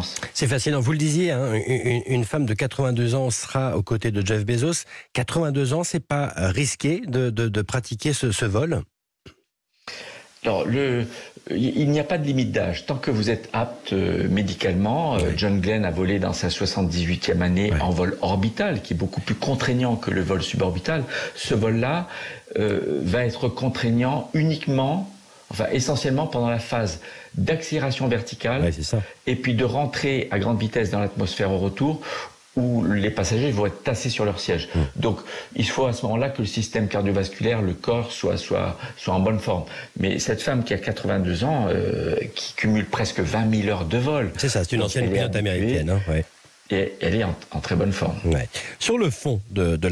expérience. C'est fascinant. Vous le disiez, hein, une, une, femme de 82 ans sera aux côtés de Jeff Bezos. 82 ans, c'est pas risqué de, de, de pratiquer ce, ce vol? Alors, le, il n'y a pas de limite d'âge. Tant que vous êtes apte euh, médicalement, euh, John Glenn a volé dans sa 78e année en vol orbital, qui est beaucoup plus contraignant que le vol suborbital. Ce vol-là euh, va être contraignant uniquement, enfin essentiellement pendant la phase d'accélération verticale, ouais, ça. et puis de rentrer à grande vitesse dans l'atmosphère au retour, où les passagers vont être tassés sur leur siège. Mmh. Donc, il faut à ce moment-là que le système cardiovasculaire, le corps, soit, soit, soit en bonne forme. Mais cette femme qui a 82 ans, euh, qui cumule presque 20 000 heures de vol. C'est ça, c'est une ancienne pilote américaine. Hein, ouais. Et elle est en, en très bonne forme. Ouais. Sur le fond de, de la